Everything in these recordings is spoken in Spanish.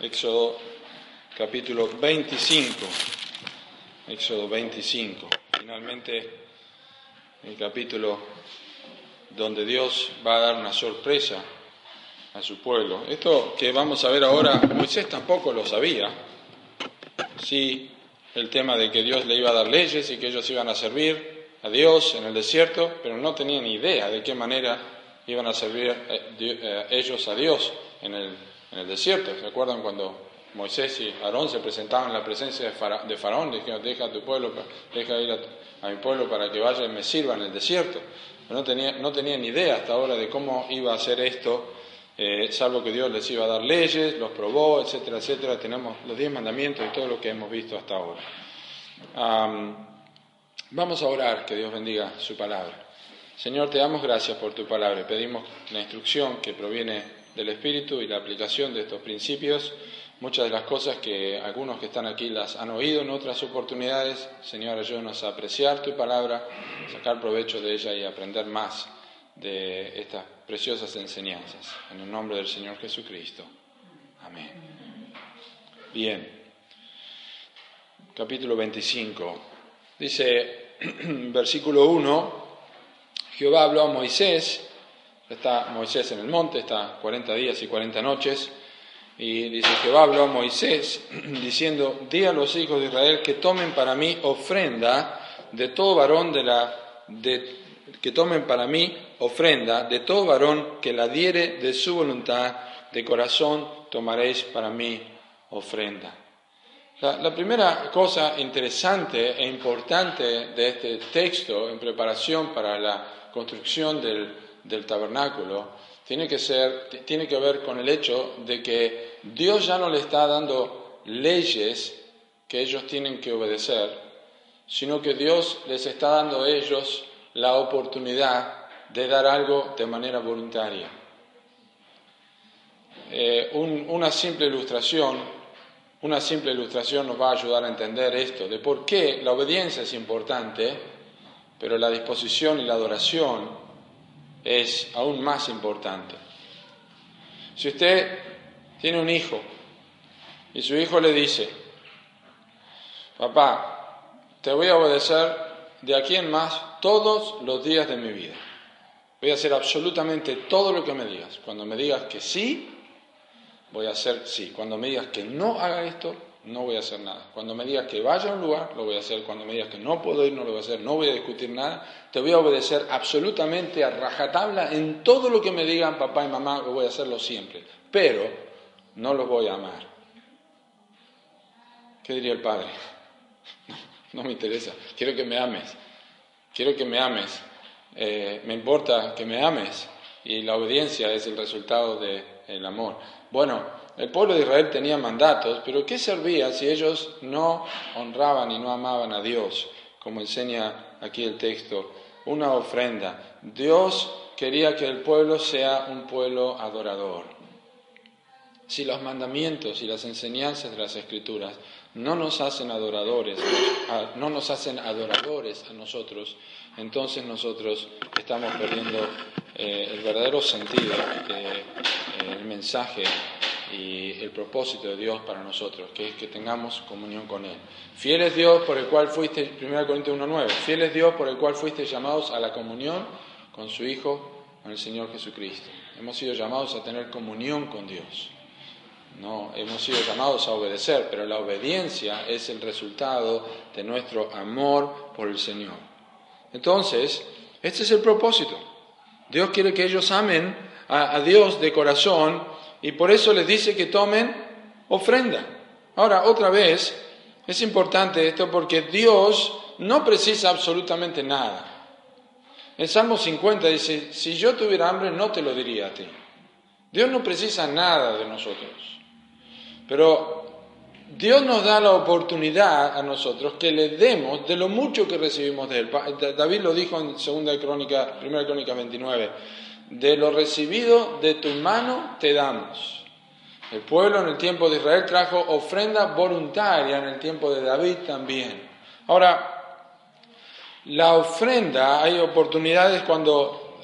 Éxodo capítulo 25. Éxodo 25. Finalmente el capítulo donde Dios va a dar una sorpresa a su pueblo. Esto que vamos a ver ahora, Moisés tampoco lo sabía. Sí, el tema de que Dios le iba a dar leyes y que ellos iban a servir a Dios en el desierto, pero no tenían ni idea de qué manera iban a servir eh, eh, ellos a Dios en el en el desierto. ¿Se acuerdan cuando Moisés y Aarón se presentaban en la presencia de, Faraón? Dijeron, deja a tu pueblo, deja ir a, mi pueblo para que vaya y me sirva en el desierto. No, tenía, no tenían idea hasta ahora de cómo iba a hacer esto, eh, salvo que Dios les iba a dar leyes, los probó, etcétera, etcétera. Tenemos los diez mandamientos y todo lo que hemos visto hasta ahora. vamos a orar, que Dios bendiga su palabra. Señor, te damos gracias por tu palabra. Pedimos la instrucción que proviene del Espíritu y la aplicación de estos principios. Muchas de las cosas que algunos que están aquí las han oído en otras oportunidades, Señor, ayúdanos a apreciar tu palabra, sacar provecho de ella y aprender más de estas preciosas enseñanzas. En el nombre del Señor Jesucristo. Amén. Bien. Capítulo 25. Dice, versículo 1, Jehová habló a Moisés Está Moisés en el monte, está 40 días y 40 noches, y dice Jehová habló a Moisés diciendo, di a los hijos de Israel que tomen para mí ofrenda de todo varón de la... que tomen para mí ofrenda de todo varón que la diere de su voluntad, de corazón tomaréis para mí ofrenda. la, primera cosa interesante e importante de este texto en preparación para la construcción del, del tabernáculo tiene que, ser, tiene que ver con el hecho de que Dios ya no le está dando leyes que ellos tienen que obedecer, sino que Dios les está dando a ellos la oportunidad de dar algo de manera voluntaria. Eh, una simple ilustración, una simple ilustración nos va a ayudar a entender esto, de por qué la obediencia es importante, pero la disposición y la adoración es aún más importante. Si usted tiene un hijo y su hijo le dice, papá, te voy a obedecer de aquí en más todos los días de mi vida. Voy a hacer absolutamente todo lo que me digas. Cuando me digas que sí, voy a hacer sí. Cuando me digas que no haga esto, no voy a hacer nada. Cuando me digas que vaya a un lugar, lo voy a hacer. Cuando me digas que no puedo ir, no lo voy a hacer. No voy a discutir nada. Te voy a obedecer absolutamente a rajatabla en todo lo que me digan papá y mamá, lo voy a hacerlo siempre. Pero no los voy a amar. ¿Qué diría el padre? No, me interesa. Quiero que me ames. Quiero que me ames. Eh, me importa que me ames. Y la obediencia es el resultado del amor. Bueno, el pueblo de Israel tenía mandatos, pero ¿qué servía si ellos no honraban y no amaban a Dios? Como enseña aquí el texto, una ofrenda. Dios quería que el pueblo sea un pueblo adorador. Si los mandamientos y las enseñanzas de las Escrituras no nos hacen adoradores, no nos hacen adoradores a nosotros, entonces nosotros estamos perdiendo eh, el verdadero sentido del mensaje y el propósito de Dios para nosotros, que es que tengamos comunión con Él. Fiel es Dios por el cual fuiste, 1 Corintios 1.9, fiel es Dios por el cual fuiste llamados a la comunión con su Hijo, con el Señor Jesucristo. Hemos sido llamados a tener comunión con Dios. No, hemos sido llamados a obedecer, pero la obediencia es el resultado de nuestro amor por el Señor. Entonces, este es el propósito. Dios quiere que ellos amen a Dios de corazón y por eso les dice que tomen ofrenda. Ahora, otra vez, es importante esto porque Dios no precisa absolutamente nada. El Salmo 50 dice, si yo tuviera hambre no te lo diría a ti. Dios no precisa nada de nosotros. Pero Dios nos da la oportunidad a nosotros que le demos de lo mucho que recibimos de Él. David lo dijo en 2 Crónica, 1 Crónica 29 de lo recibido de tu mano te damos. El pueblo en el tiempo de Israel trajo ofrenda voluntaria, en el tiempo de David también. Ahora, la ofrenda, hay oportunidades cuando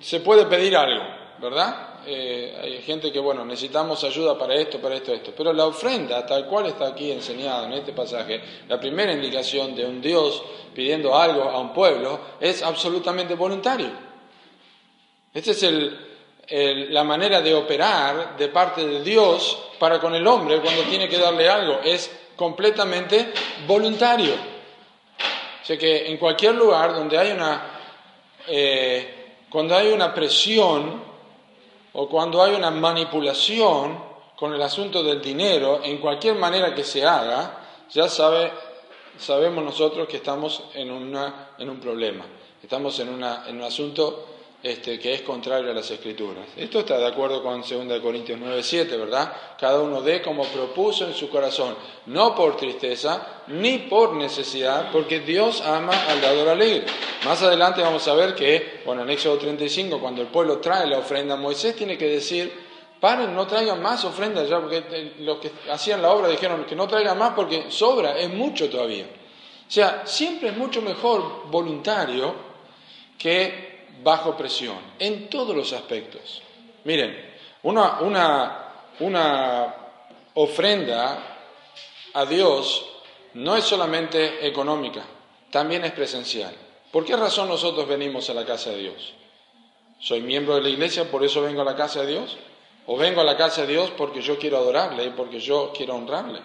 se puede pedir algo, ¿verdad? eh, hay gente que, bueno, necesitamos ayuda para esto, para esto, esto. Pero la ofrenda, tal cual está aquí enseñada en este pasaje, la primera indicación de un Dios pidiendo algo a un pueblo es absolutamente voluntario. Esta es la manera de operar de parte de Dios para con el hombre cuando tiene que darle algo. Es completamente voluntario. O sea que en cualquier lugar donde hay una, eh, cuando hay una presión o cuando hay una manipulación con el asunto del dinero, en cualquier manera que se haga, ya sabe, sabemos nosotros que estamos en, una, en un problema, estamos en, una, en un asunto este, que es contrario a las escrituras. Esto está de acuerdo con 2 Corintios 9, 7, ¿verdad? Cada uno dé como propuso en su corazón, no por tristeza ni por necesidad, porque Dios ama al dador alegre. Más adelante vamos a ver que, bueno, en Éxodo 35, cuando el pueblo trae la ofrenda, Moisés tiene que decir, paren, no traigan más ofrendas ya, porque eh, los que hacían la obra dijeron que no traigan más porque sobra, es mucho todavía. O sea, siempre es mucho mejor voluntario que bajo presión, en todos los aspectos. Miren, una, una, ofrenda a Dios no es solamente económica, también es presencial. ¿Por qué razón nosotros venimos a la casa de Dios? ¿Soy miembro de la iglesia, por eso vengo a la casa de Dios? ¿O vengo a la casa de Dios porque yo quiero adorarle y porque yo quiero honrarle?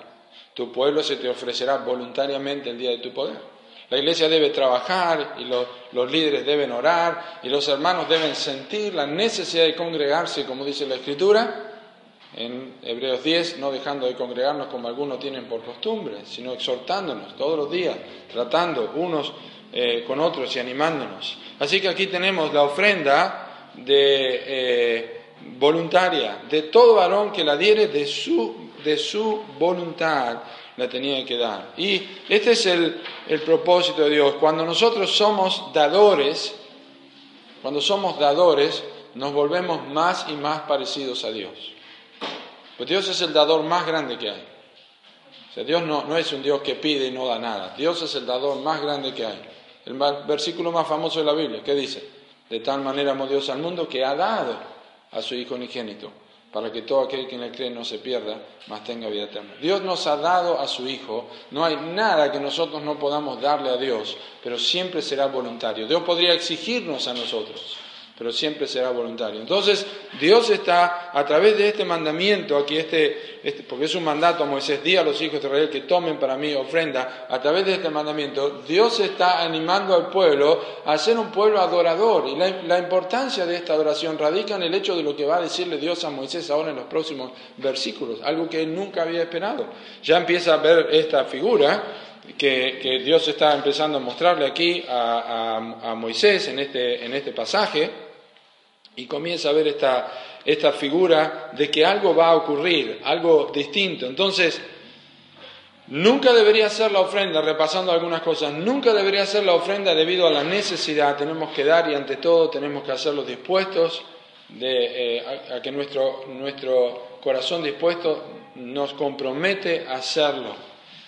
Tu pueblo se te ofrecerá voluntariamente el día de tu poder. La iglesia debe trabajar y los, líderes deben orar y los hermanos deben sentir la necesidad de congregarse, como dice la Escritura, en Hebreos 10, no dejando de congregarnos como algunos tienen por costumbre, sino exhortándonos todos los días, tratando unos eh, con otros y animándonos. Así que aquí tenemos la ofrenda de, eh, voluntaria de todo varón que la diere de su, de su voluntad la tenía que dar. Y este es el, propósito de Dios. Cuando nosotros somos dadores, cuando somos dadores, nos volvemos más y más parecidos a Dios. Pues Dios es el dador más grande que hay. O sea, Dios no, no es un Dios que pide y no da nada. Dios es el dador más grande que hay. El versículo más famoso de la Biblia, ¿qué dice? De tal manera amó Dios al mundo que ha dado a su Hijo unigénito para que todo aquel que él cree no se pierda, mas tenga vida eterna. Dios nos ha dado a su Hijo, no hay nada que nosotros no podamos darle a Dios, pero siempre será voluntario. Dios podría exigirnos a nosotros pero siempre será voluntario. Entonces, Dios está, a través de este mandamiento, aquí este, este, porque es un mandato, Moisés, di a los hijos de Israel que tomen para mí ofrenda, a través de este mandamiento, Dios está animando al pueblo a ser un pueblo adorador. Y la, la importancia de esta adoración radica en el hecho de lo que va a decirle Dios a Moisés ahora en los próximos versículos, algo que él nunca había esperado. Ya empieza a ver esta figura que, Dios está empezando a mostrarle aquí a, a Moisés en este, en este pasaje y comienza a ver esta, esta figura de que algo va a ocurrir, algo distinto. Entonces, nunca debería ser la ofrenda, repasando algunas cosas, nunca debería ser la ofrenda debido a la necesidad. Tenemos que dar y ante todo tenemos que hacerlo dispuestos eh, a, que nuestro, nuestro corazón dispuesto nos compromete a hacerlo.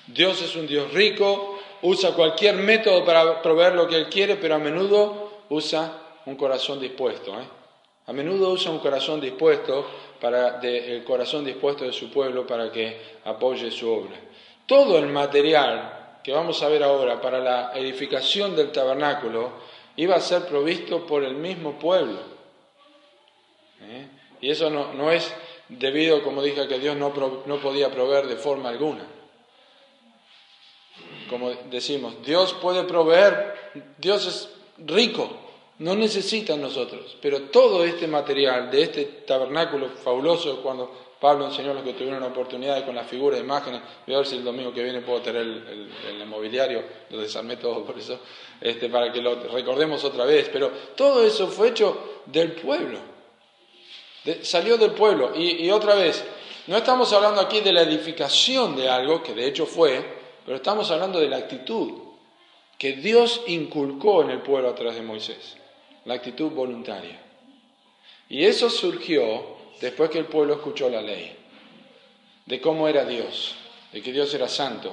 Dios es un Dios rico, usa cualquier método para proveer lo que Él quiere, pero a menudo usa un corazón dispuesto. ¿eh? A menudo usa un corazón dispuesto, para, el corazón dispuesto de su pueblo para que apoye su obra. Todo el material que vamos a ver ahora para la edificación del tabernáculo iba a ser provisto por el mismo pueblo. ¿Eh? Y eso no, es debido, como dije, a que Dios no, no podía proveer de forma alguna. Como decimos, Dios puede proveer, Dios es rico, no necesitan nosotros, pero todo este material de este tabernáculo fabuloso, cuando Pablo enseñó a los que tuvieron la oportunidad con las figuras, imágenes, voy a ver si el domingo que viene puedo tener el, mobiliario, lo desarmé todo por eso, este, para que lo recordemos otra vez, pero todo eso fue hecho del pueblo, salió del pueblo, y, y otra vez, no estamos hablando aquí de la edificación de algo, que de hecho fue, pero estamos hablando de la actitud que Dios inculcó en el pueblo a través de Moisés la actitud voluntaria. Y eso surgió después que el pueblo escuchó la ley, de cómo era Dios, de que Dios era santo,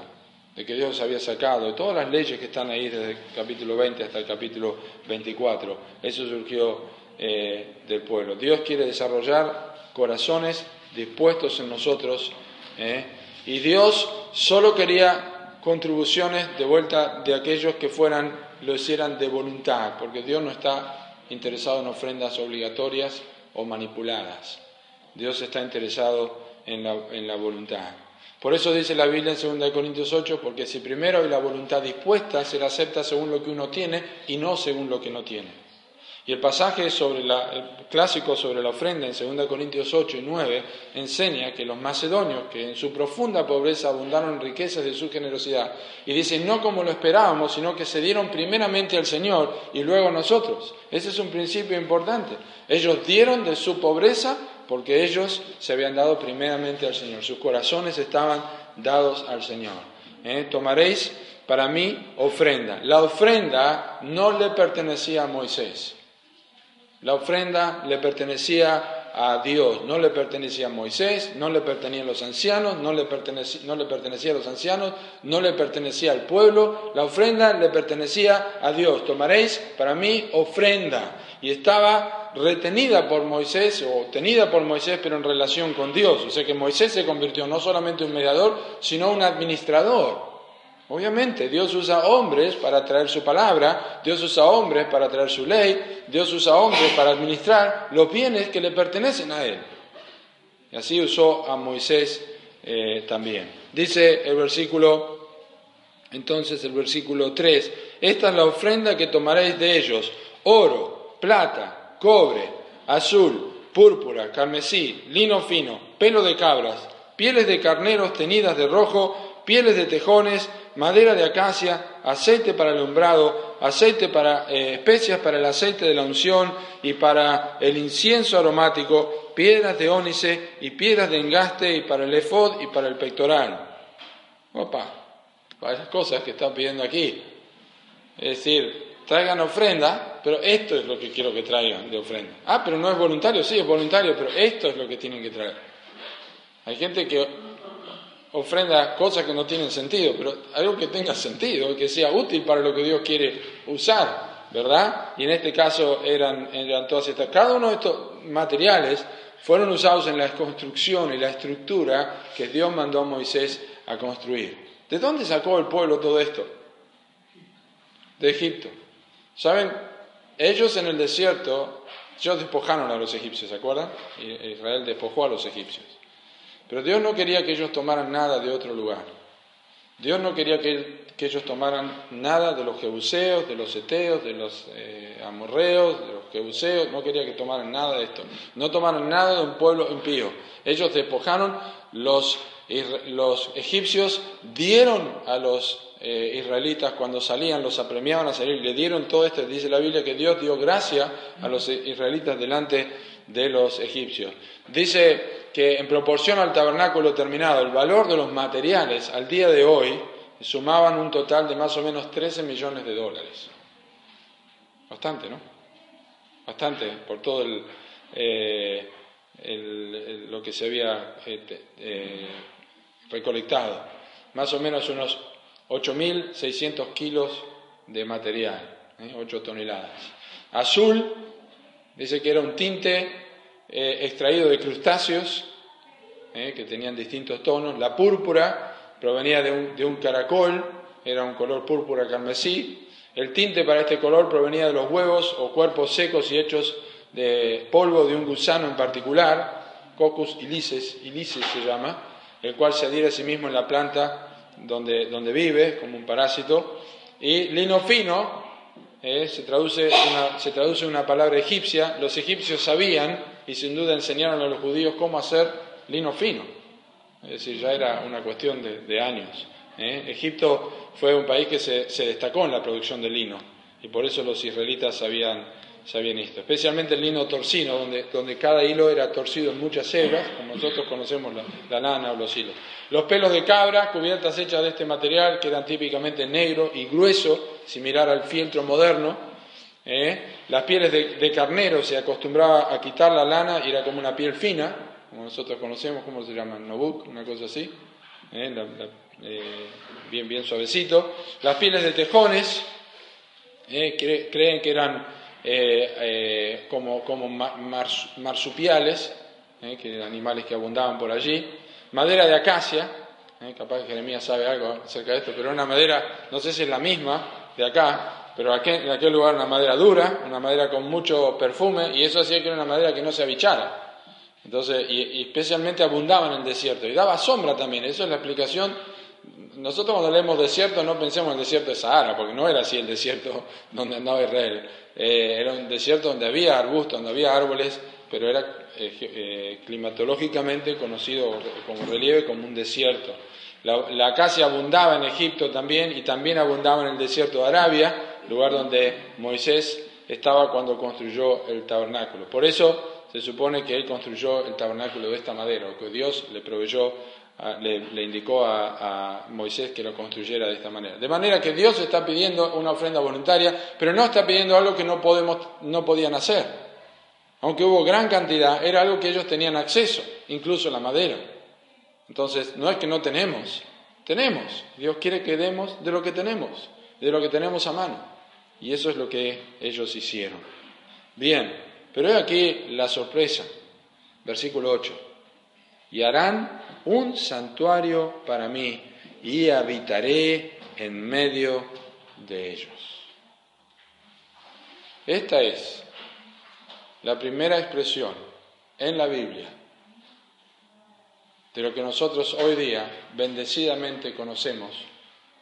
de que Dios había sacado, de todas las leyes que están ahí desde el capítulo 20 hasta el capítulo 24. Eso surgió eh, del pueblo. Dios quiere desarrollar corazones dispuestos en nosotros ¿eh? y Dios solo quería contribuciones de vuelta de aquellos que fueran, lo hicieran de voluntad, porque Dios no está interesado en ofrendas obligatorias o manipuladas. Dios está interesado en la, voluntad. Por eso dice la Biblia en 2 Corintios 8, porque si primero hay la voluntad dispuesta, se la acepta según lo que uno tiene y no según lo que no tiene. Y el pasaje sobre la, el clásico sobre la ofrenda en 2 Corintios 8 y 9 enseña que los macedonios, que en su profunda pobreza abundaron en riquezas de su generosidad, y dice, no como lo esperábamos, sino que se dieron primeramente al Señor y luego a nosotros. Ese es un principio importante. Ellos dieron de su pobreza porque ellos se habían dado primeramente al Señor. Sus corazones estaban dados al Señor. ¿Eh? Tomaréis para mí ofrenda. La ofrenda no le pertenecía a Moisés. La ofrenda le pertenecía a Dios, no le pertenecía a Moisés, no le pertenecía a los ancianos, no le, pertenecía, no le pertenecía a los ancianos, no le pertenecía al pueblo, la ofrenda le pertenecía a Dios. Tomaréis para mí ofrenda. Y estaba retenida por Moisés, o tenida por Moisés, pero en relación con Dios. O sea que Moisés se convirtió no solamente en un mediador, sino un administrador. Obviamente, Dios usa hombres para traer su palabra, Dios usa hombres para traer su ley, Dios usa hombres para administrar los bienes que le pertenecen a Él. Y así usó a Moisés eh, también. Dice el versículo, entonces el versículo 3, esta es la ofrenda que tomaréis de ellos, oro, plata, cobre, azul, púrpura, carmesí, lino fino, pelo de cabras, pieles de carneros tenidas de rojo, pieles de tejones, madera de acacia, aceite para alumbrado, aceite para eh, especias para el aceite de la unción y para el incienso aromático, piedras de ónice y piedras de engaste y para el efod y para el pectoral. Opa, varias cosas que está pidiendo aquí. Es decir, traigan ofrenda, pero esto es lo que quiero que traigan de ofrenda. Ah, pero no es voluntario, sí es voluntario, pero esto es lo que tienen que traer. Hay gente que ofrenda cosas que no tienen sentido, pero algo que tenga sentido, que sea útil para lo que Dios quiere usar, ¿verdad? Y en este caso eran, eran todas estas. Cada uno de estos materiales fueron usados en la construcción y la estructura que Dios mandó a Moisés a construir. ¿De dónde sacó el pueblo todo esto? De Egipto. ¿Saben? Ellos en el desierto, ellos despojaron a los egipcios, ¿se acuerdan? Israel despojó a los egipcios. Pero Dios no quería que ellos tomaran nada de otro lugar. Dios no quería que, ellos tomaran nada de los jebuseos, de los eteos, de los eh, amorreos, de los jebuseos, no quería que tomaran nada de esto. No tomaran nada de un pueblo impío. Ellos despojaron, los, los egipcios dieron a los eh, israelitas cuando salían, los apremiaban a salir, le dieron todo esto. Dice la Biblia que Dios dio gracia a los israelitas delante de los egipcios. Dice que en proporción al tabernáculo terminado, el valor de los materiales al día de hoy sumaban un total de más o menos 13 millones de dólares. Bastante, ¿no? Bastante por todo el, eh, lo que se había eh, recolectado. Más o menos unos 8.600 kilos de material, 8 toneladas. Azul, dice que era un tinte eh, extraído de crustáceos eh, que tenían distintos tonos. La púrpura provenía de un, de un caracol, era un color púrpura carmesí. El tinte para este color provenía de los huevos o cuerpos secos y hechos de polvo de un gusano en particular, Coccus ilices, ilices se llama, el cual se adhiere a sí mismo en la planta donde, donde vive, como un parásito. Y lino fino, eh, se, traduce una, se traduce una palabra egipcia, los egipcios sabían y sin duda enseñaron a los judíos cómo hacer lino fino. Es decir, ya era una cuestión de, años. ¿eh? Egipto fue un país que se, destacó en la producción de lino y por eso los israelitas sabían, sabían esto. Especialmente el lino torcino, donde, donde cada hilo era torcido en muchas hebras, como nosotros conocemos la, la lana o los hilos. Los pelos de cabra, cubiertas hechas de este material, que eran típicamente negro y grueso, similar al fieltro moderno, ¿eh? Las pieles de, carnero se acostumbraba a quitar la lana y era como una piel fina, como nosotros conocemos, ¿cómo se llama? Nobuk, una cosa así, ¿eh? Eh, bien, bien suavecito. Las pieles de tejones, creen que eran como, como marsupiales, que eran animales que abundaban por allí, madera de acacia, capaz que Jeremías sabe algo acerca de esto, pero una madera, no sé si es la misma de acá, pero en aquel lugar una madera dura, una madera con mucho perfume, y eso hacía que era una madera que no se abichara. Entonces, y, especialmente abundaba en el desierto, y daba sombra también, eso es la explicación. Nosotros cuando leemos desierto no pensemos en el desierto de Sahara, porque no era así el desierto donde andaba Israel. Eh, era un desierto donde había arbustos, donde había árboles, pero era eh, eh, climatológicamente conocido como relieve como un desierto. La, la, acacia abundaba en Egipto también y también abundaba en el desierto de Arabia, lugar donde Moisés estaba cuando construyó el tabernáculo. Por eso se supone que él construyó el tabernáculo de esta madera, o que Dios le proveyó, le, indicó a, Moisés que lo construyera de esta manera. De manera que Dios está pidiendo una ofrenda voluntaria, pero no está pidiendo algo que no, podemos, no podían hacer. Aunque hubo gran cantidad, era algo que ellos tenían acceso, incluso la madera. Entonces, no es que no tenemos, tenemos. Dios quiere que demos de lo que tenemos, de lo que tenemos a mano. Y eso es lo que ellos hicieron. Bien, pero he aquí la sorpresa, versículo 8. Y harán un santuario para mí y habitaré en medio de ellos. Esta es la primera expresión en la Biblia de lo que nosotros hoy día bendecidamente conocemos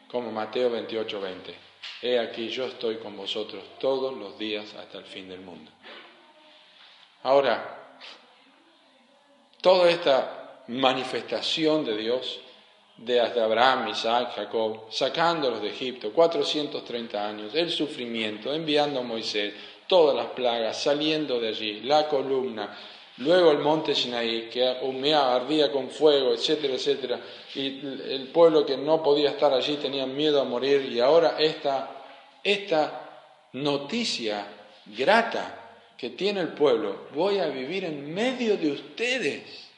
como Mateo 28, 20. He aquí yo estoy con vosotros todos los días hasta el fin del mundo. Ahora, toda esta manifestación de Dios, desde Abraham, Isaac, Jacob, sacándolos de Egipto, 430 años, el sufrimiento, enviando a Moisés, todas las plagas, saliendo de allí, la columna, luego el monte Sinaí, que humeaba, ardía con fuego, etcétera, etcétera, y el pueblo que no podía estar allí tenía miedo a morir, y ahora esta, esta noticia grata que tiene el pueblo, voy a vivir en medio de ustedes.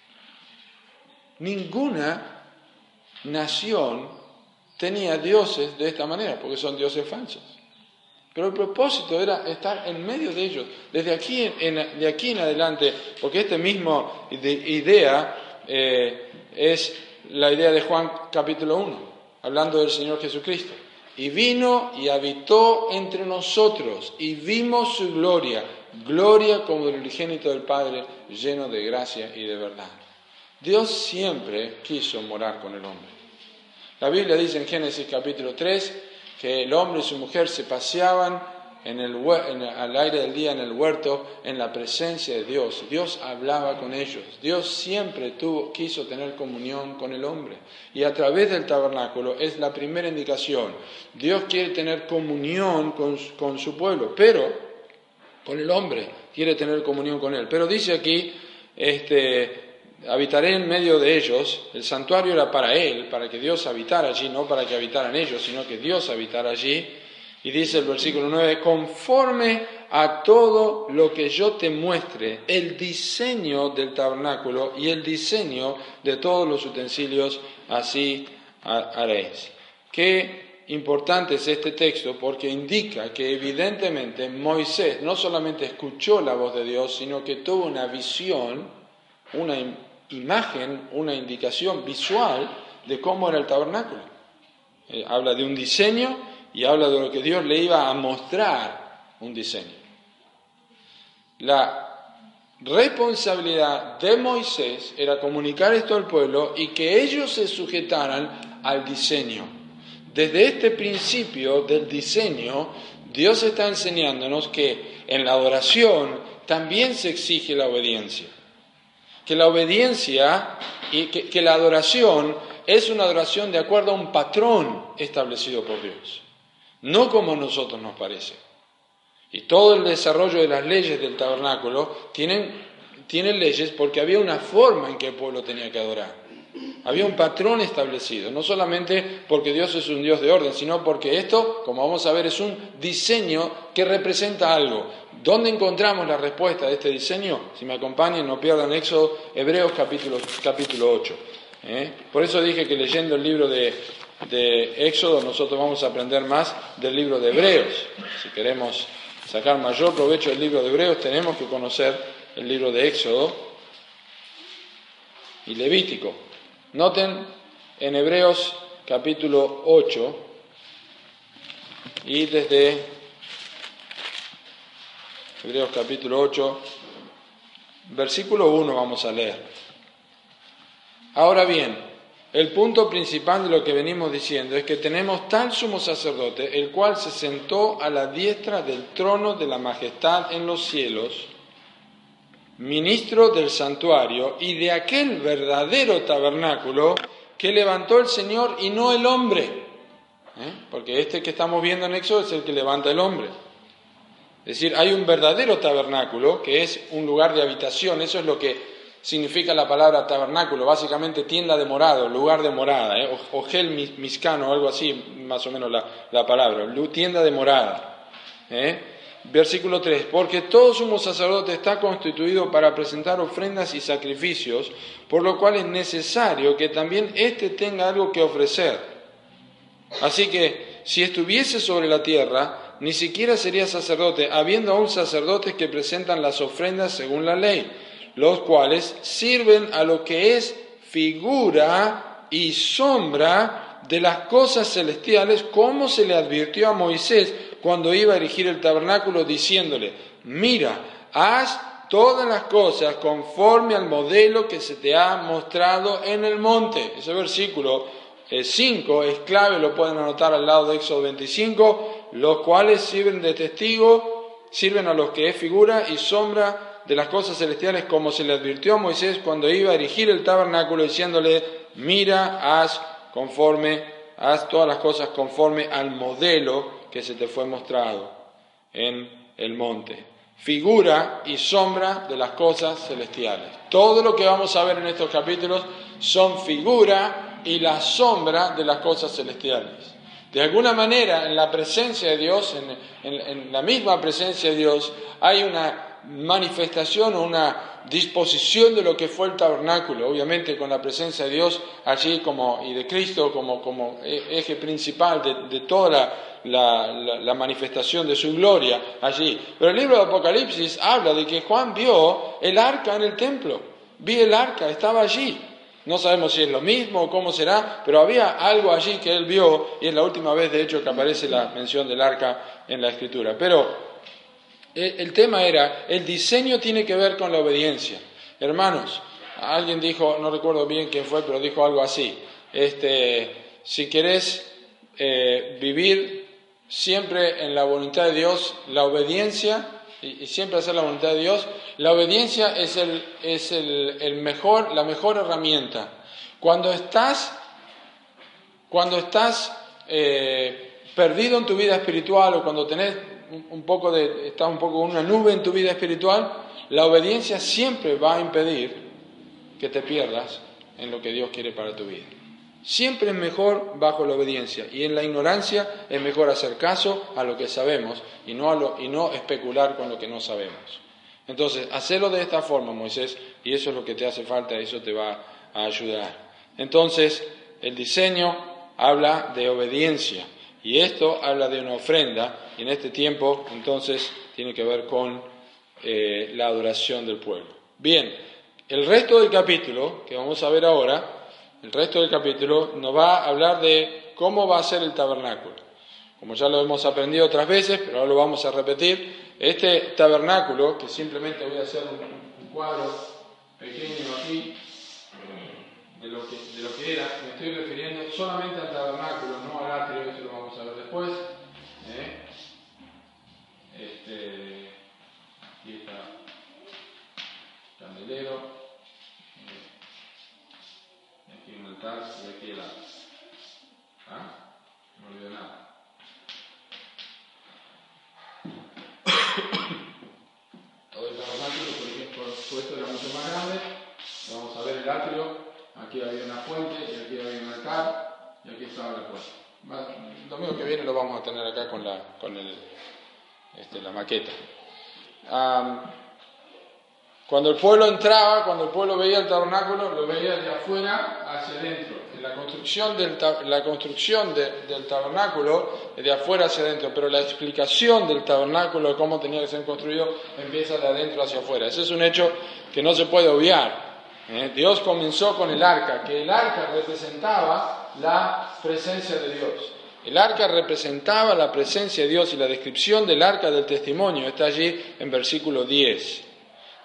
Ninguna nación tenía dioses de esta manera, porque son dioses falsos. Pero el propósito era estar en medio de ellos, desde aquí en, de aquí en adelante, porque esta misma idea eh, es la idea de Juan capítulo 1, hablando del Señor Jesucristo. Y vino y habitó entre nosotros y vimos su gloria, gloria como el unigénito del Padre, lleno de gracia y de verdad. Dios siempre quiso morar con el hombre. La Biblia dice en Génesis capítulo 3 que el hombre y su mujer se paseaban en el, al aire del día en el huerto en la presencia de Dios. Dios hablaba con ellos. Dios siempre tuvo, quiso tener comunión con el hombre. Y a través del tabernáculo es la primera indicación. Dios quiere tener comunión con, con su pueblo, pero con el hombre, quiere tener comunión con él. Pero dice aquí, este, habitaré en medio de ellos, el santuario era para él, para que Dios habitara allí, no para que habitaran ellos, sino que Dios habitara allí. Y dice el versículo 9, conforme a todo lo que yo te muestre, el diseño del tabernáculo y el diseño de todos los utensilios, así haréis. ¿Qué importante es este texto porque indica que evidentemente Moisés no solamente escuchó la voz de Dios, sino que tuvo una visión, una imagen, una indicación visual de cómo era el tabernáculo. Eh, habla de un diseño y habla de lo que Dios le iba a mostrar un diseño. La responsabilidad de Moisés era comunicar esto al pueblo y que ellos se sujetaran al diseño. Desde este principio del diseño, Dios está enseñándonos que en la adoración también se exige la obediencia. Que la obediencia y que, la adoración es una adoración de acuerdo a un patrón establecido por Dios, no como a nosotros nos parece. Y todo el desarrollo de las leyes del tabernáculo tienen, tienen leyes porque había una forma en que el pueblo tenía que adorar. Había un patrón establecido, no solamente porque Dios es un Dios de orden, sino porque esto, como vamos a ver, es un diseño que representa algo. ¿Dónde encontramos la respuesta de este diseño? Si me acompañan, no pierdan Éxodo, Hebreos capítulo, capítulo 8. ¿eh? Por eso dije que leyendo el libro de, de Éxodo nosotros vamos a aprender más del libro de Hebreos, si queremos sacar mayor provecho del libro de Hebreos, tenemos que conocer el libro de Éxodo y Levítico. Noten en Hebreos capítulo 8 y desde Hebreos capítulo 8, versículo 1 vamos a leer. Ahora bien, el punto principal de lo que venimos diciendo es que tenemos tal sumo sacerdote, el cual se sentó a la diestra del trono de la majestad en los cielos, ministro del santuario y de aquel verdadero tabernáculo que levantó el Señor y no el hombre. ¿Eh? Porque este que estamos viendo en Éxodo es el que levanta el hombre. Es decir, hay un verdadero tabernáculo que es un lugar de habitación, eso es lo que significa la palabra tabernáculo, básicamente tienda de morado, lugar de morada, ¿eh? o, gel miscano, algo así, más o menos la, palabra, tienda de morada. ¿eh? Versículo 3, porque todo sumo sacerdote está constituido para presentar ofrendas y sacrificios, por lo cual es necesario que también éste tenga algo que ofrecer. Así que si estuviese sobre la tierra, ni siquiera sería sacerdote, habiendo aún sacerdotes que presentan las ofrendas según la ley los cuales sirven a lo que es figura y sombra de las cosas celestiales, como se le advirtió a Moisés cuando iba a erigir el tabernáculo, diciéndole, mira, haz todas las cosas conforme al modelo que se te ha mostrado en el monte. Ese versículo 5 es clave, lo pueden anotar al lado de Éxodo 25, los cuales sirven de testigo, sirven a los que es figura y sombra de las cosas celestiales como se le advirtió a Moisés cuando iba a erigir el tabernáculo diciéndole, mira, haz conforme, haz todas las cosas conforme al modelo que se te fue mostrado en el monte. Figura y sombra de las cosas celestiales. Todo lo que vamos a ver en estos capítulos son figura y la sombra de las cosas celestiales. De alguna manera, en la presencia de Dios, en, la misma presencia de Dios, hay una manifestación o una disposición de lo que fue el tabernáculo, obviamente con la presencia de Dios allí como, y de Cristo como, como e, eje principal de, toda la, manifestación de su gloria allí. Pero el libro de Apocalipsis habla de que Juan vio el arca en el templo, vi el arca, estaba allí. No sabemos si es lo mismo o cómo será, pero había algo allí que él vio y es la última vez de hecho que aparece la mención del arca en la escritura. Pero eh, el tema era, el diseño tiene que ver con la obediencia. Hermanos, alguien dijo, no recuerdo bien quién fue, pero dijo algo así, este, si querés eh, vivir siempre en la voluntad de Dios, la obediencia, y, siempre hacer la voluntad de Dios, la obediencia es, el, es el, mejor, la mejor herramienta. Cuando estás, cuando estás eh, perdido en tu vida espiritual o cuando tenés un poco de, estás un poco una nube en tu vida espiritual, la obediencia siempre va a impedir que te pierdas en lo que Dios quiere para tu vida. Siempre es mejor bajo la obediencia y en la ignorancia es mejor hacer caso a lo que sabemos y no, a lo, y no especular con lo que no sabemos. Entonces, hacerlo de esta forma, Moisés, y eso es lo que te hace falta, eso te va a ayudar. Entonces, el diseño habla de obediencia y esto habla de una ofrenda y en este tiempo entonces tiene que ver con eh, la adoración del pueblo. Bien, el resto del capítulo, que vamos a ver ahora, el resto del capítulo nos va a hablar de cómo va a ser el tabernáculo. Como ya lo hemos aprendido otras veces, pero ahora lo vamos a repetir, este tabernáculo, que simplemente voy a hacer un, cuadro pequeño aquí, de lo, que, de lo que era, me estoy refiriendo solamente al tabernáculo, no al atrio, eso lo vamos a ver después. Aquí había una fuente y aquí había un altar y aquí estaba la puerta. El domingo que viene lo vamos a tener acá con, la, con el este, la maqueta. Cuando el pueblo entraba, cuando el pueblo veía el tabernáculo, lo veía de afuera hacia adentro. La construcción del, la construcción del tabernáculo de afuera hacia adentro, pero la explicación del tabernáculo, de cómo tenía que ser construido, empieza de adentro hacia afuera. Ese es un hecho que no se puede obviar. ¿Eh? Dios comenzó con el arca, que el arca representaba la presencia de Dios. El arca representaba la presencia de Dios y la descripción del arca del testimonio está allí en versículo 10.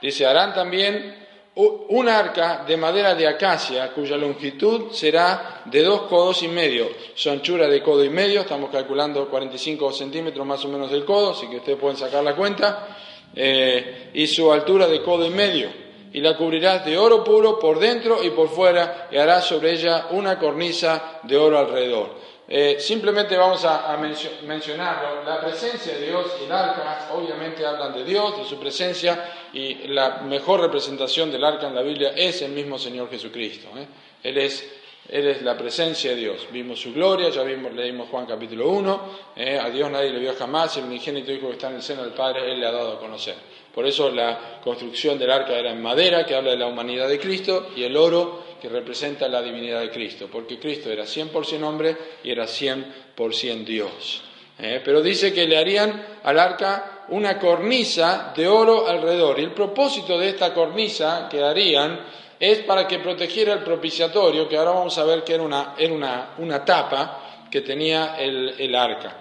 Dice, harán también un arca de madera de acacia cuya longitud será de dos codos y medio, su anchura de codo y medio, estamos calculando 45 centímetros más o menos del codo, así que ustedes pueden sacar la cuenta, eh, y su altura de codo y medio, y la cubrirás de oro puro por dentro y por fuera, y harás sobre ella una cornisa de oro alrededor. Eh, simplemente vamos a, mencionarlo. La presencia de Dios y el arca obviamente hablan de Dios, de su presencia, y la mejor representación del arca en la Biblia es el mismo Señor Jesucristo. ¿eh? Él, es, él, es, la presencia de Dios. Vimos su gloria, ya vimos, leímos Juan capítulo 1. ¿eh? a Dios nadie le vio jamás, el unigénito Hijo que está en el seno del Padre, Él le ha dado a conocer. Por eso la construcción del arca era en madera, que habla de la humanidad de Cristo, y el oro que representa la divinidad de Cristo, porque Cristo era 100% hombre y era 100% Dios. ¿eh? Pero dice que le harían al arca una cornisa de oro alrededor. Y el propósito de esta cornisa que harían es para que protegiera el propiciatorio, que ahora vamos a ver que era una, era una, tapa que tenía el, el arca.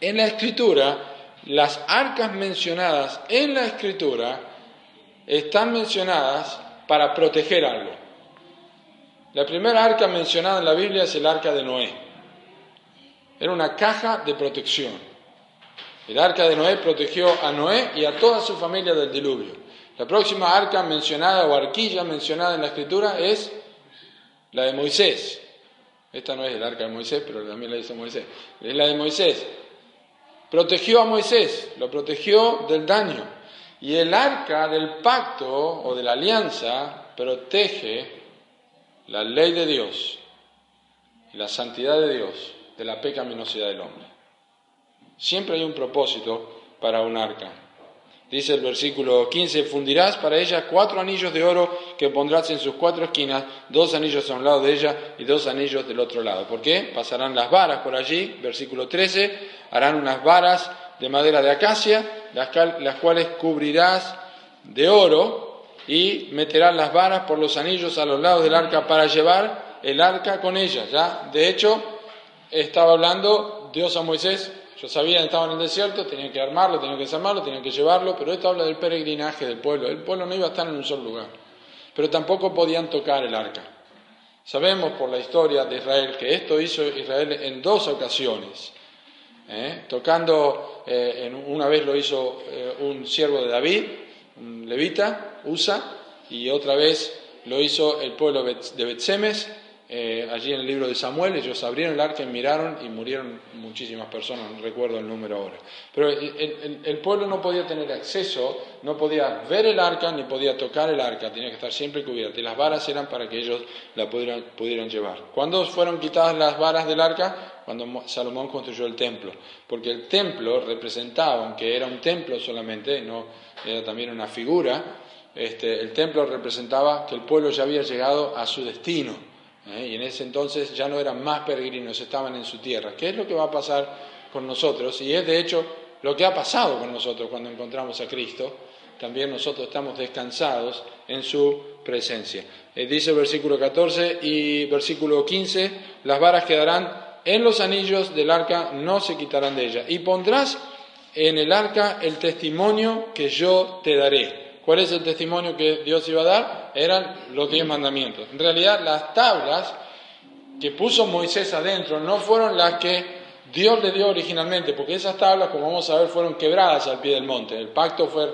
En la escritura, las arcas mencionadas en la escritura están mencionadas para proteger algo. La primera arca mencionada en la Biblia es el arca de Noé. Era una caja de protección. El arca de Noé protegió a Noé y a toda su familia del diluvio. La próxima arca mencionada o arquilla mencionada en la escritura es la de Moisés. Esta no es el arca de Moisés, pero también la dice Moisés. Es la de Moisés. Protegió a Moisés, lo protegió del daño. Y el arca del pacto o de la alianza protege la ley de Dios y la santidad de Dios de la pecaminosidad del hombre. Siempre hay un propósito para un arca. Dice el versículo 15, fundirás para ella cuatro anillos de oro que pondrás en sus cuatro esquinas, dos anillos a un lado de ella y dos anillos del otro lado. ¿Por qué? Pasarán las varas por allí, versículo 13, harán unas varas de madera de acacia, las cuales cubrirás de oro, y meterán las varas por los anillos a los lados del arca para llevar el arca con ellas. ¿ya? De hecho, estaba hablando Dios a Moisés, yo sabía que estaban en el desierto, tenían que armarlo, tenían que desarmarlo, tenían que llevarlo, pero esto habla del peregrinaje del pueblo. El pueblo no iba a estar en un solo lugar, pero tampoco podían tocar el arca. Sabemos por la historia de Israel que esto hizo Israel en dos ocasiones. ¿eh? Tocando, eh, en, una vez lo hizo eh, un siervo de David, un levita, Usa, y otra vez lo hizo el pueblo de Betsemes, eh, allí en el libro de Samuel, ellos abrieron el arca y miraron y murieron muchísimas personas, no recuerdo el número ahora. Pero el, pueblo no podía tener acceso, no podía ver el arca ni podía tocar el arca, tenía que estar siempre cubierta y las varas eran para que ellos la pudieran, llevar. ¿Cuándo fueron quitadas las varas del arca? Cuando Salomón construyó el templo, porque el templo representaba, aunque era un templo solamente, no era también una figura, este, el templo representaba que el pueblo ya había llegado a su destino. ¿Eh? Y en ese entonces ya no eran más peregrinos, estaban en su tierra. ¿Qué es lo que va a pasar con nosotros? Y es de hecho lo que ha pasado con nosotros cuando encontramos a Cristo. También nosotros estamos descansados en su presencia. Eh, dice el versículo 14 y versículo 15, las varas quedarán en los anillos del arca, no se quitarán de ella. Y pondrás en el arca el testimonio que yo te daré. ¿Cuál es el testimonio que Dios iba a dar? Eran los diez mandamientos. En realidad, las tablas que puso Moisés adentro no fueron las que Dios le dio originalmente, porque esas tablas, como vamos a ver, fueron quebradas al pie del monte. El pacto fue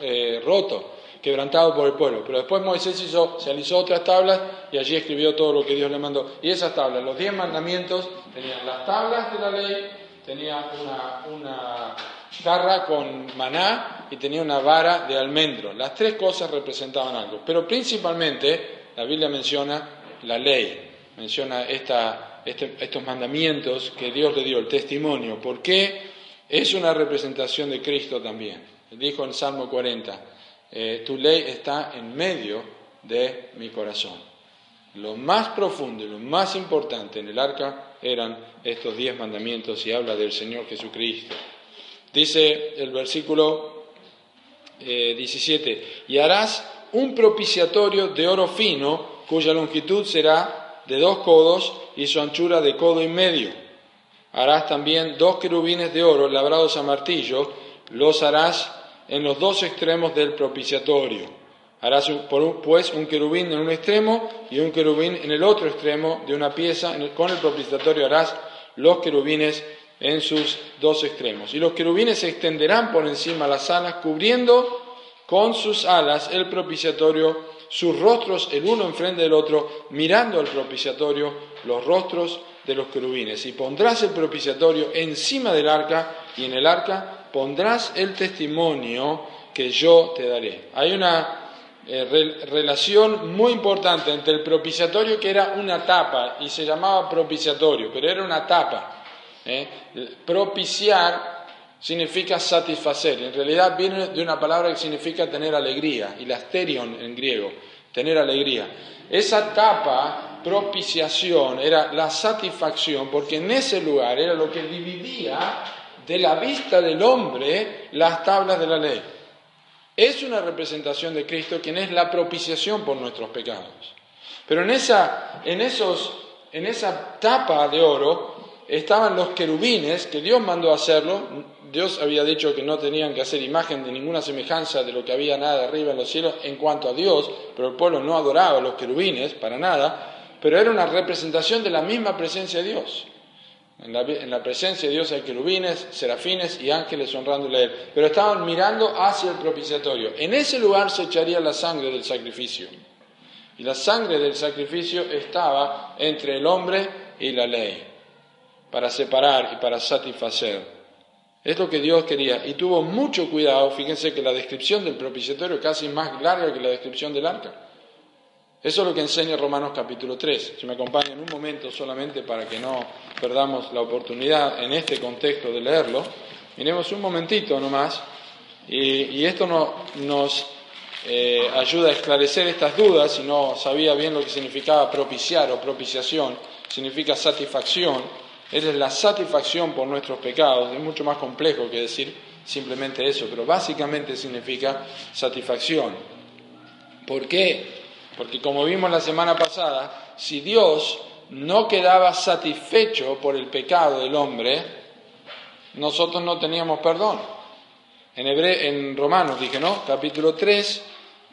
eh, roto, quebrantado por el pueblo. Pero después Moisés hizo, se alisó otras tablas y allí escribió todo lo que Dios le mandó. Y esas tablas, los diez mandamientos, tenían las tablas de la ley, tenía una, jarra con maná y tenía una vara de almendro. Las tres cosas representaban algo, pero principalmente la Biblia menciona la ley, menciona este, estos mandamientos que Dios le dio, el testimonio, porque es una representación de Cristo también. Dijo en Salmo 40, eh, tu ley está en medio de mi corazón. Lo más profundo y lo más importante en el arca eran estos diez mandamientos y habla del Señor Jesucristo. Dice el versículo 17, eh, y harás un propiciatorio de oro fino, cuya longitud será de dos codos y su anchura de codo y medio. Harás también dos querubines de oro labrados a martillo, los harás en los dos extremos del propiciatorio. Harás pues un querubín en un extremo y un querubín en el otro extremo de una pieza. Con el propiciatorio harás los querubines en sus dos extremos. Y los querubines se extenderán por encima las alas, cubriendo con sus alas el propiciatorio, sus rostros el uno enfrente del otro, mirando al propiciatorio los rostros de los querubines. Y pondrás el propiciatorio encima del arca, y en el arca pondrás el testimonio que yo te daré. Hay una eh, relación muy importante entre el propiciatorio, que era una tapa, y se llamaba propiciatorio, pero era una tapa. ¿Eh? Propiciar significa satisfacer. En realidad viene de una palabra que significa tener alegría, y la asterion en griego, tener alegría. Esa tapa, propiciación, era la satisfacción, porque en ese lugar era lo que dividía de la vista del hombre las tablas de la ley. Es una representación de Cristo quien es la propiciación por nuestros pecados. Pero en esa, en esos, en esa tapa de oro estaban los querubines, que Dios mandó hacerlo. Dios había dicho que no tenían que hacer imagen de ninguna semejanza de lo que había nada arriba en los cielos en cuanto a Dios, pero el pueblo no adoraba a los querubines para nada, pero era una representación de la misma presencia de Dios. En la, presencia de Dios hay querubines, serafines y ángeles honrándole a Él, pero estaban mirando hacia el propiciatorio. En ese lugar se echaría la sangre del sacrificio. Y la sangre del sacrificio estaba entre el hombre y la ley para separar y para satisfacer. Es lo que Dios quería. Y tuvo mucho cuidado. Fíjense que la descripción del propiciatorio es casi más larga que la descripción del arca. Eso es lo que enseña Romanos capítulo 3. Si me acompañan un momento solamente para que no perdamos la oportunidad en este contexto de leerlo, miremos un momentito nomás. Y, esto nos eh, ayuda a esclarecer estas dudas. Si no sabía bien lo que significaba propiciar o propiciación, significa satisfacción. Es la satisfacción por nuestros pecados, es mucho más complejo que decir simplemente eso, pero básicamente significa satisfacción. ¿Por qué? Porque como vimos la semana pasada, si Dios no quedaba satisfecho por el pecado del hombre, nosotros no teníamos perdón. En, en Romanos dije, ¿no? Capítulo 3,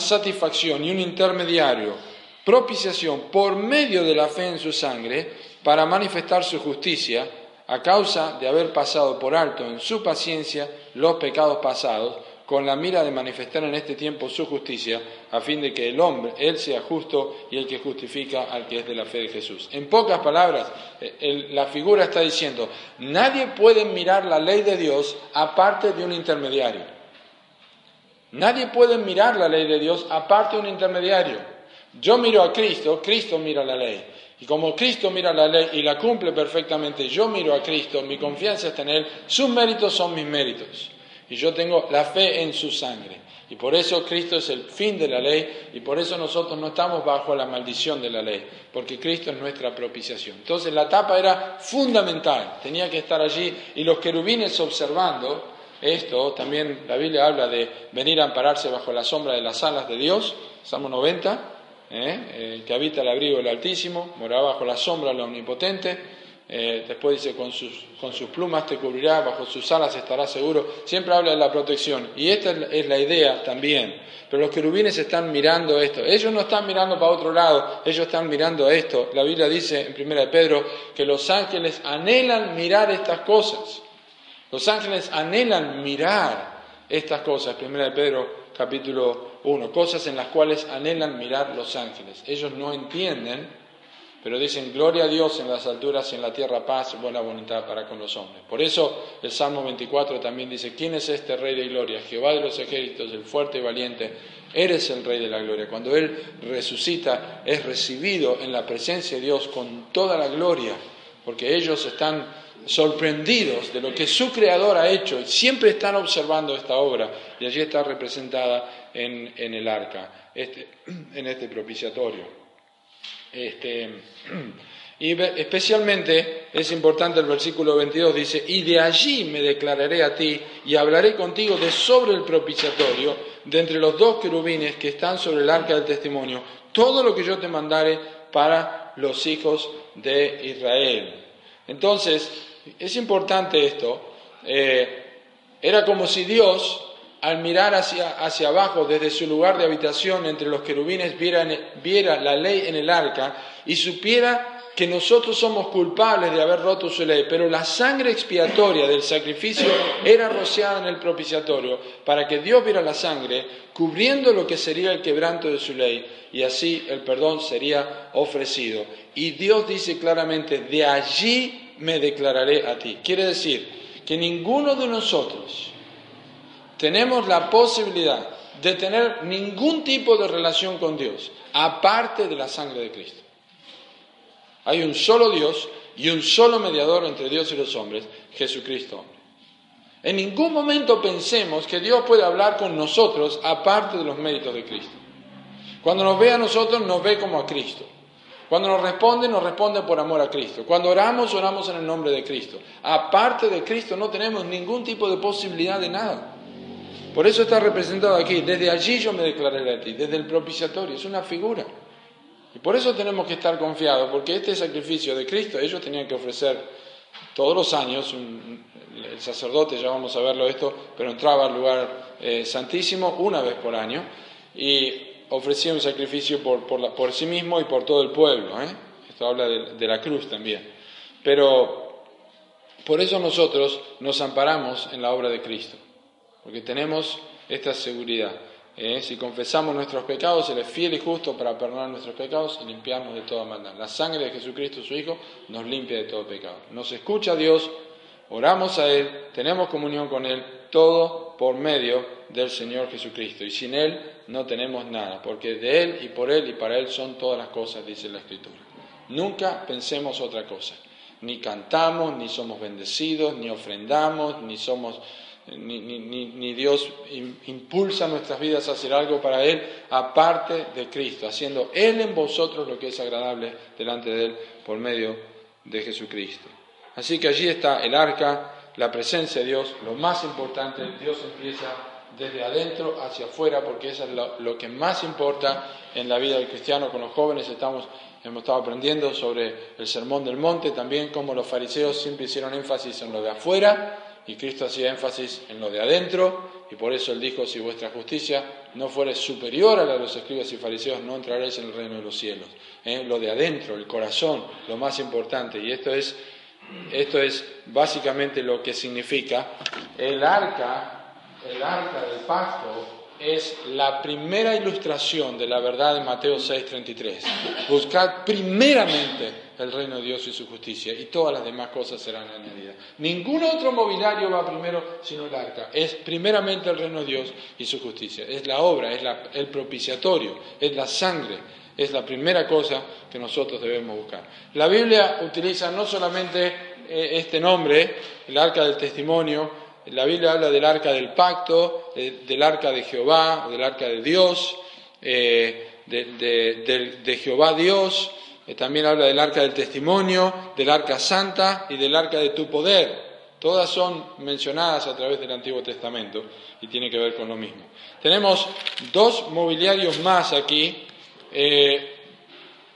satisfacción y un intermediario propiciación por medio de la fe en su sangre para manifestar su justicia a causa de haber pasado por alto en su paciencia los pecados pasados, con la mira de manifestar en este tiempo su justicia, a fin de que el hombre, él sea justo y el que justifica al que es de la fe de Jesús. En pocas palabras, eh, la figura está diciendo, nadie puede mirar la ley de Dios aparte de un intermediario. Nadie puede mirar la ley de Dios aparte de un intermediario. Yo miro a Cristo, Cristo mira la ley. Y como Cristo mira la ley y la cumple perfectamente, yo miro a Cristo, mi confianza está en Él, sus méritos son mis méritos. Y yo tengo la fe en su sangre. Y por eso Cristo es el fin de la ley y por eso nosotros no estamos bajo la maldición de la ley, porque Cristo es nuestra propiciación. Entonces la tapa era fundamental, tenía que estar allí y los querubines observando esto, también la Biblia habla de venir a ampararse bajo la sombra de las alas de Dios, Salmo 90, ¿eh? el que habita el abrigo del Altísimo, morará bajo la sombra del Omnipotente. Eh, después dice, con sus, con sus plumas te cubrirá, bajo sus alas estará seguro. Siempre habla de la protección. Y esta es la idea también. Pero los querubines están mirando esto. Ellos no están mirando para otro lado, ellos están mirando esto. La Biblia dice en 1 de Pedro que los ángeles anhelan mirar estas cosas. Los ángeles anhelan mirar estas cosas. 1 de Pedro capítulo 1, cosas en las cuales anhelan mirar los ángeles. Ellos no entienden, pero dicen, gloria a Dios en las alturas y en la tierra paz buena voluntad para con los hombres. Por eso el Salmo 24 también dice, ¿quién es este Rey de Gloria? Jehová de los ejércitos, el fuerte y valiente, eres el Rey de la Gloria. Cuando Él resucita, es recibido en la presencia de Dios con toda la gloria, porque ellos están sorprendidos de lo que su creador ha hecho siempre están observando esta obra y allí está representada en, el arca, este, en este propiciatorio. Este, y especialmente es importante el versículo 22, dice, y de allí me declararé a ti y hablaré contigo de sobre el propiciatorio, de entre los dos querubines que están sobre el arca del testimonio, todo lo que yo te mandare para los hijos de Israel. Entonces, es importante esto. Eh, era como si Dios, al mirar hacia, hacia, abajo desde su lugar de habitación entre los querubines, viera, viera la ley en el arca y supiera que nosotros somos culpables de haber roto su ley, pero la sangre expiatoria del sacrificio era rociada en el propiciatorio para que Dios viera la sangre cubriendo lo que sería el quebranto de su ley y así el perdón sería ofrecido. Y Dios dice claramente, de allí me declararé a ti. Quiere decir que ninguno de nosotros tenemos la posibilidad de tener ningún tipo de relación con Dios, aparte de la sangre de Cristo. Hay un solo Dios y un solo mediador entre Dios y los hombres, Jesucristo En ningún momento pensemos que Dios puede hablar con nosotros aparte de los méritos de Cristo. Cuando nos ve a nosotros, nos ve como a Cristo. Cuando nos responde, nos responde por amor a Cristo. Cuando oramos, oramos en el nombre de Cristo. Aparte de Cristo no tenemos ningún tipo de posibilidad de nada. Por eso está representado aquí. Desde allí yo me declararé a ti, desde el propiciatorio. Es una figura. Y por eso tenemos que estar confiados, porque este sacrificio de Cristo, ellos tenían que ofrecer todos los años, el sacerdote, ya vamos a verlo esto, pero entraba al lugar eh, santísimo una vez por año. Y ofrecía un sacrificio por, sí mismo y por todo el pueblo. ¿eh? Esto habla de, la cruz también. Pero por eso nosotros nos amparamos en la obra de Cristo, porque tenemos esta seguridad. ¿eh? Si confesamos nuestros pecados, Él es fiel y justo para perdonar nuestros pecados y limpiarnos de toda maldad. La sangre de Jesucristo, su Hijo, nos limpia de todo pecado. Nos escucha Dios, oramos a Él, tenemos comunión con Él, todo por medio del Señor Jesucristo. Y sin Él no tenemos nada, porque de Él y por Él y para Él son todas las cosas, dice la Escritura. Nunca pensemos otra cosa. Ni cantamos, ni somos bendecidos, ni ofrendamos, ni somos, ni, ni Dios impulsa nuestras vidas a hacer algo para Él, aparte de Cristo, haciendo Él en vosotros lo que es agradable delante de Él por medio de Jesucristo. Así que allí está el arca, la presencia de Dios, lo más importante, Dios empieza desde adentro hacia afuera, porque eso es lo, que más importa en la vida del cristiano. Con los jóvenes estamos, hemos estado aprendiendo sobre el sermón del monte, también como los fariseos siempre hicieron énfasis en lo de afuera y Cristo hacía énfasis en lo de adentro, y por eso él dijo, si vuestra justicia no fuere superior a la de los escribas y fariseos, no entraréis en el reino de los cielos. ¿Eh? Lo de adentro, el corazón, lo más importante, y esto es, esto es básicamente lo que significa el arca el arca del pacto es la primera ilustración de la verdad de Mateo 6:33. Buscad primeramente el reino de Dios y su justicia y todas las demás cosas serán añadidas. Ningún otro mobiliario va primero sino el arca. Es primeramente el reino de Dios y su justicia. Es la obra, es el propiciatorio, es la sangre. Es la primera cosa que nosotros debemos buscar. La Biblia utiliza no solamente eh, este nombre, el arca del testimonio, la Biblia habla del arca del pacto, del arca de Jehová, del arca de Dios, eh, de, Jehová Dios, eh, también habla del arca del testimonio, del arca santa y del arca de tu poder. Todas son mencionadas a través del Antiguo Testamento y tiene que ver con lo mismo. Tenemos dos mobiliarios más aquí. Eh,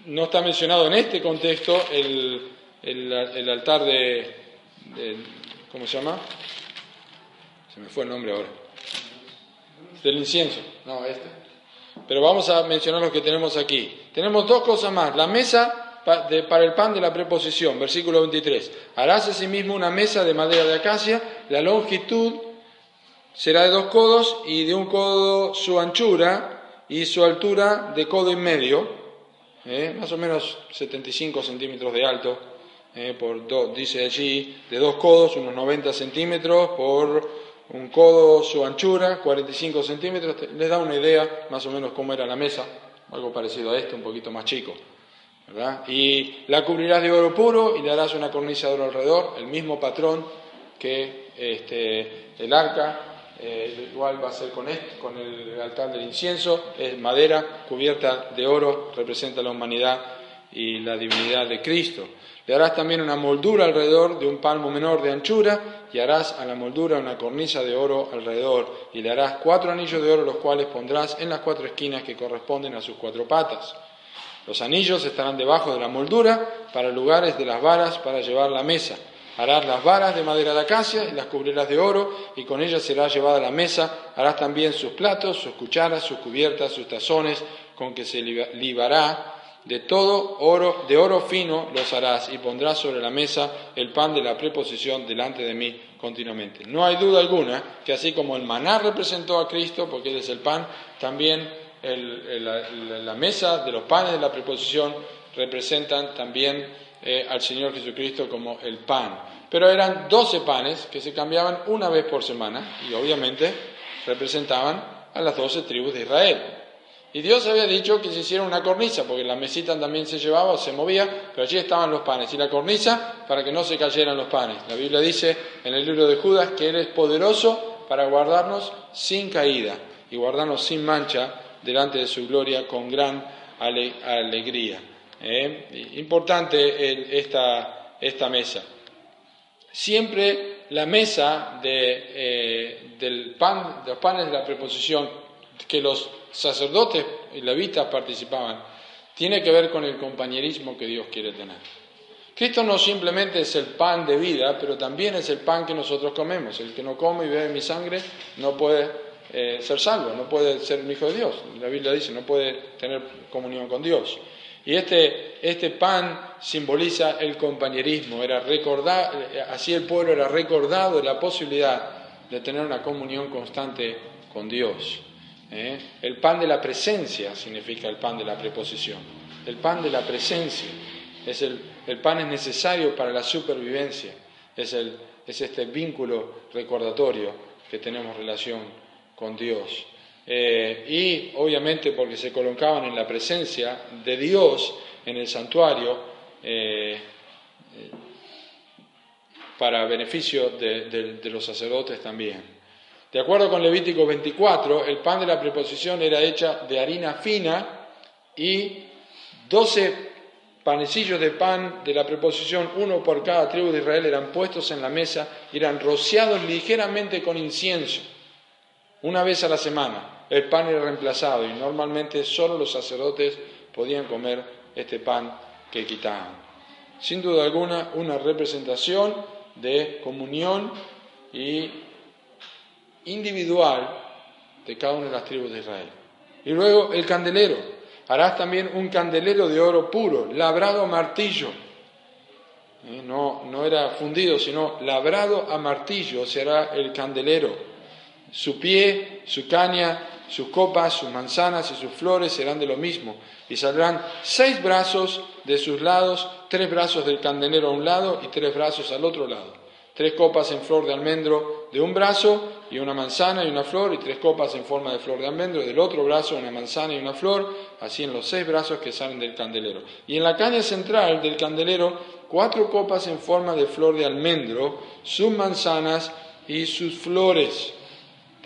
no está mencionado en este contexto el, altar de, ¿cómo se llama? Se me fue el nombre ahora. Del incienso. No, este. Pero vamos a mencionar lo que tenemos aquí. Tenemos dos cosas más. La mesa para el pan de la preposición, versículo 23. Harás asimismo una mesa de madera de acacia, la longitud será de dos codos y de un codo su anchura y su altura de codo y medio, ¿eh? más o menos 75 centímetros de alto, ¿eh? por dice allí, de dos codos, unos 90 centímetros, por un codo su anchura, 45 centímetros, les da una idea más o menos cómo era la mesa, algo parecido a esto, un poquito más chico. Y la cubrirás de oro puro y le harás una cornisa de oro alrededor, el mismo patrón que este, el arca, eh, igual va a ser con, con el altar del incienso, es madera cubierta de oro, representa la humanidad y la divinidad de Cristo. Le harás también una moldura alrededor de un palmo menor de anchura y harás a la moldura una cornisa de oro alrededor y le harás cuatro anillos de oro los cuales pondrás en las cuatro esquinas que corresponden a sus cuatro patas. Los anillos estarán debajo de la moldura para lugares de las varas para llevar la mesa. Harás las varas de madera de acacia y las cubrirás de oro, y con ellas será llevada la mesa. Harás también sus platos, sus cucharas, sus cubiertas, sus tazones, con que se libará de todo oro, de oro fino los harás, y pondrás sobre la mesa el pan de la preposición delante de mí continuamente. No hay duda alguna que así como el maná representó a Cristo, porque Él es el pan, también la, mesa de los panes de la preposición representan también eh, al Señor Jesucristo como el pan. Pero eran doce panes que se cambiaban una vez por semana y obviamente representaban a las doce tribus de Israel. Y Dios había dicho que se hiciera una cornisa, porque la mesita también se llevaba o se movía, pero allí estaban los panes. Y la cornisa para que no se cayeran los panes. La Biblia dice en el libro de Judas que Él es poderoso para guardarnos sin caída y guardarnos sin mancha delante de su gloria con gran alegría. ¿Eh? Importante esta, mesa. Siempre la mesa de, eh, del pan, de los panes de la preposición que los sacerdotes y levitas participaban, tiene que ver con el compañerismo que Dios quiere tener. Cristo no simplemente es el pan de vida, pero también es el pan que nosotros comemos. El que no come y bebe mi sangre no puede eh, ser salvo, no puede ser un hijo de Dios. La Biblia dice, no puede tener comunión con Dios. Y este, este pan simboliza el compañerismo, era recordar, así el pueblo era recordado de la posibilidad de tener una comunión constante con Dios. ¿eh? El pan de la presencia significa el pan de la preposición. El pan de la presencia es el, el pan es necesario para la supervivencia, es, el, es este vínculo recordatorio que tenemos relación con Dios. Eh, y obviamente porque se colocaban en la presencia de Dios en el santuario eh, para beneficio de, los sacerdotes también. De acuerdo con Levítico 24, el pan de la preposición era hecha de harina fina y 12 panecillos de pan de la preposición, uno por cada tribu de Israel, eran puestos en la mesa y eran rociados ligeramente con incienso. Una vez a la semana el pan era reemplazado y normalmente solo los sacerdotes podían comer este pan que quitaban. Sin duda alguna, una representación de comunión y individual de cada una de las tribus de Israel. Y luego el candelero. Harás también un candelero de oro puro, labrado a martillo. Eh, no, no era fundido, sino labrado a martillo será el candelero su pie, su caña, sus copas, sus manzanas y sus flores serán de lo mismo, y saldrán seis brazos de sus lados, tres brazos del candelero a un lado y tres brazos al otro lado. Tres copas en flor de almendro de un brazo y una manzana y una flor, y tres copas en forma de flor de almendro del otro brazo, una manzana y una flor, así en los seis brazos que salen del candelero. Y en la caña central del candelero, cuatro copas en forma de flor de almendro, sus manzanas y sus flores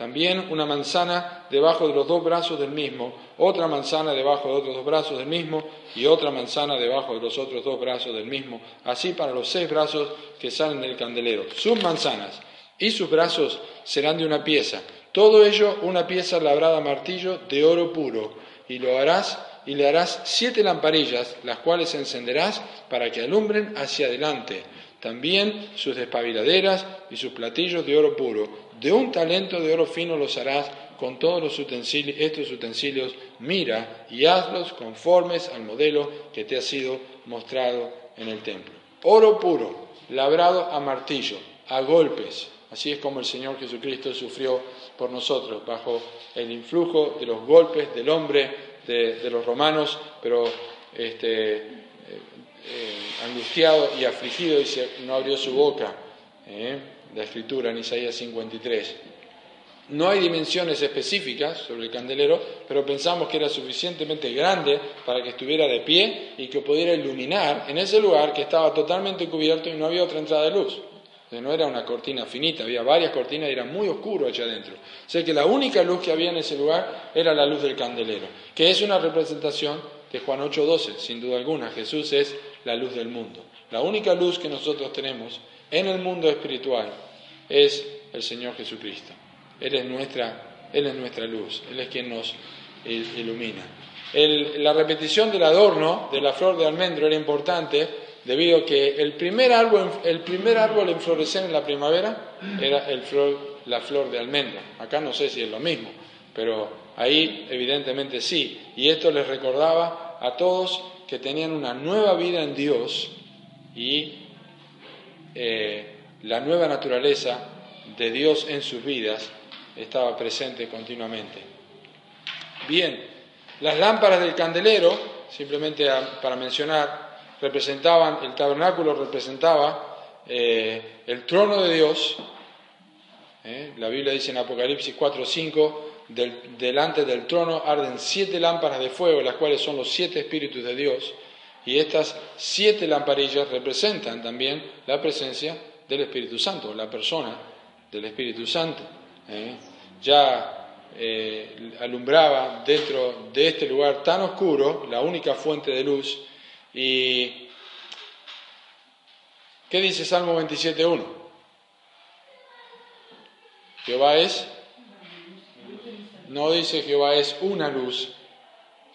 también una manzana debajo de los dos brazos del mismo, otra manzana debajo de otros dos brazos del mismo y otra manzana debajo de los otros dos brazos del mismo, así para los seis brazos que salen del candelero. Sus manzanas y sus brazos serán de una pieza, todo ello una pieza labrada a martillo de oro puro, y lo harás y le harás siete lamparillas, las cuales encenderás para que alumbren hacia adelante. También sus despabiladeras y sus platillos de oro puro de un talento de oro fino los harás con todos estos utensilios, mira y hazlos conformes al modelo que te ha sido mostrado en el templo. Oro puro, labrado a martillo, a golpes, Así es como el Señor Jesucristo sufrió por nosotros, bajo el influjo de los golpes del hombre, de, los romanos, pero este, eh, eh, angustiado y afligido y no abrió su boca. ¿eh? La escritura en Isaías 53. No hay dimensiones específicas sobre el candelero, pero pensamos que era suficientemente grande para que estuviera de pie y que pudiera iluminar en ese lugar que estaba totalmente cubierto y no había otra entrada de luz. no era una cortina finita, había varias cortinas y era muy oscuro allá adentro. O que la única luz que había en ese lugar era la luz del candelero, que es una representación de Juan 8:12, sin duda alguna. Jesús es la luz del mundo. La única luz que nosotros tenemos en el mundo espiritual es el Señor Jesucristo. Él es nuestra, Él es nuestra luz, Él es quien nos ilumina. la repetición del adorno de la flor de almendro era importante debido a que el primer árbol, el primer árbol en florecer en la primavera era el flor, la flor de almendra. Acá no sé si es lo mismo, pero ahí evidentemente sí. Y esto les recordaba a todos que tenían una nueva vida en Dios y eh, la nueva naturaleza de Dios en sus vidas estaba presente continuamente. Bien, las lámparas del candelero, simplemente para mencionar, representaban, el tabernáculo representaba eh, el trono de Dios. Eh, la Biblia dice en Apocalipsis 4 5, delante del trono arden siete lámparas de fuego, las cuales son los siete espíritus de Dios. Y estas siete lamparillas representan también la presencia del Espíritu Santo, la persona del Espíritu Santo. ¿eh? Ya eh, alumbraba dentro de este lugar tan oscuro, la única fuente de luz. ¿Y qué dice Salmo 27.1? Jehová es, no dice Jehová es una luz,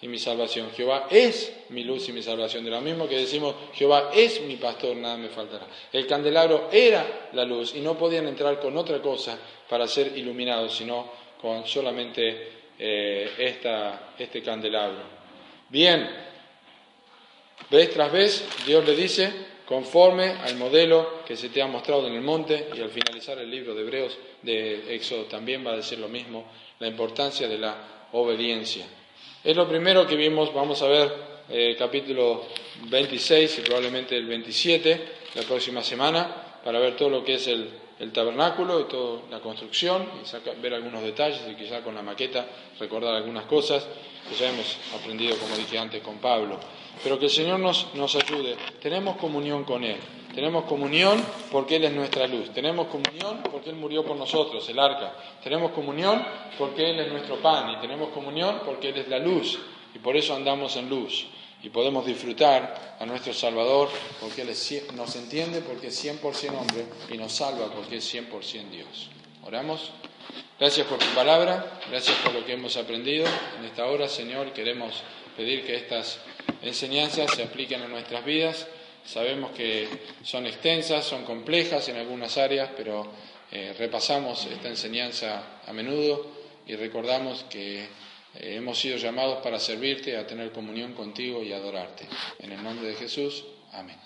y mi salvación. Jehová es mi luz y mi salvación. De lo mismo que decimos, Jehová es mi pastor, nada me faltará. El candelabro era la luz y no podían entrar con otra cosa para ser iluminados, sino con solamente eh, esta, este candelabro. Bien, vez tras vez Dios le dice, conforme al modelo que se te ha mostrado en el monte, y al finalizar el libro de Hebreos, de Éxodo también va a decir lo mismo, la importancia de la obediencia. Es lo primero que vimos, vamos a ver eh, capítulo 26 y probablemente el 27 la próxima semana para ver todo lo que es el, tabernáculo y toda la construcción y ver algunos detalles y quizá con la maqueta recordar algunas cosas que ya hemos aprendido, como dije antes, con Pablo. Pero que el Señor nos, nos ayude. Tenemos comunión con Él. Tenemos comunión porque Él es nuestra luz. Tenemos comunión porque Él murió por nosotros, el arca. Tenemos comunión porque Él es nuestro pan. Y tenemos comunión porque Él es la luz. Y por eso andamos en luz. Y podemos disfrutar a nuestro Salvador porque Él nos entiende porque es 100% hombre y nos salva porque es 100% Dios. Oramos. Gracias por tu palabra, gracias por lo que hemos aprendido en esta hora, Señor. Queremos pedir que estas enseñanzas se apliquen a nuestras vidas Sabemos que son extensas, son complejas en algunas áreas, pero eh, repasamos esta enseñanza a menudo y recordamos que eh, hemos sido llamados para servirte, a tener comunión contigo y adorarte. En el nombre de Jesús, amén.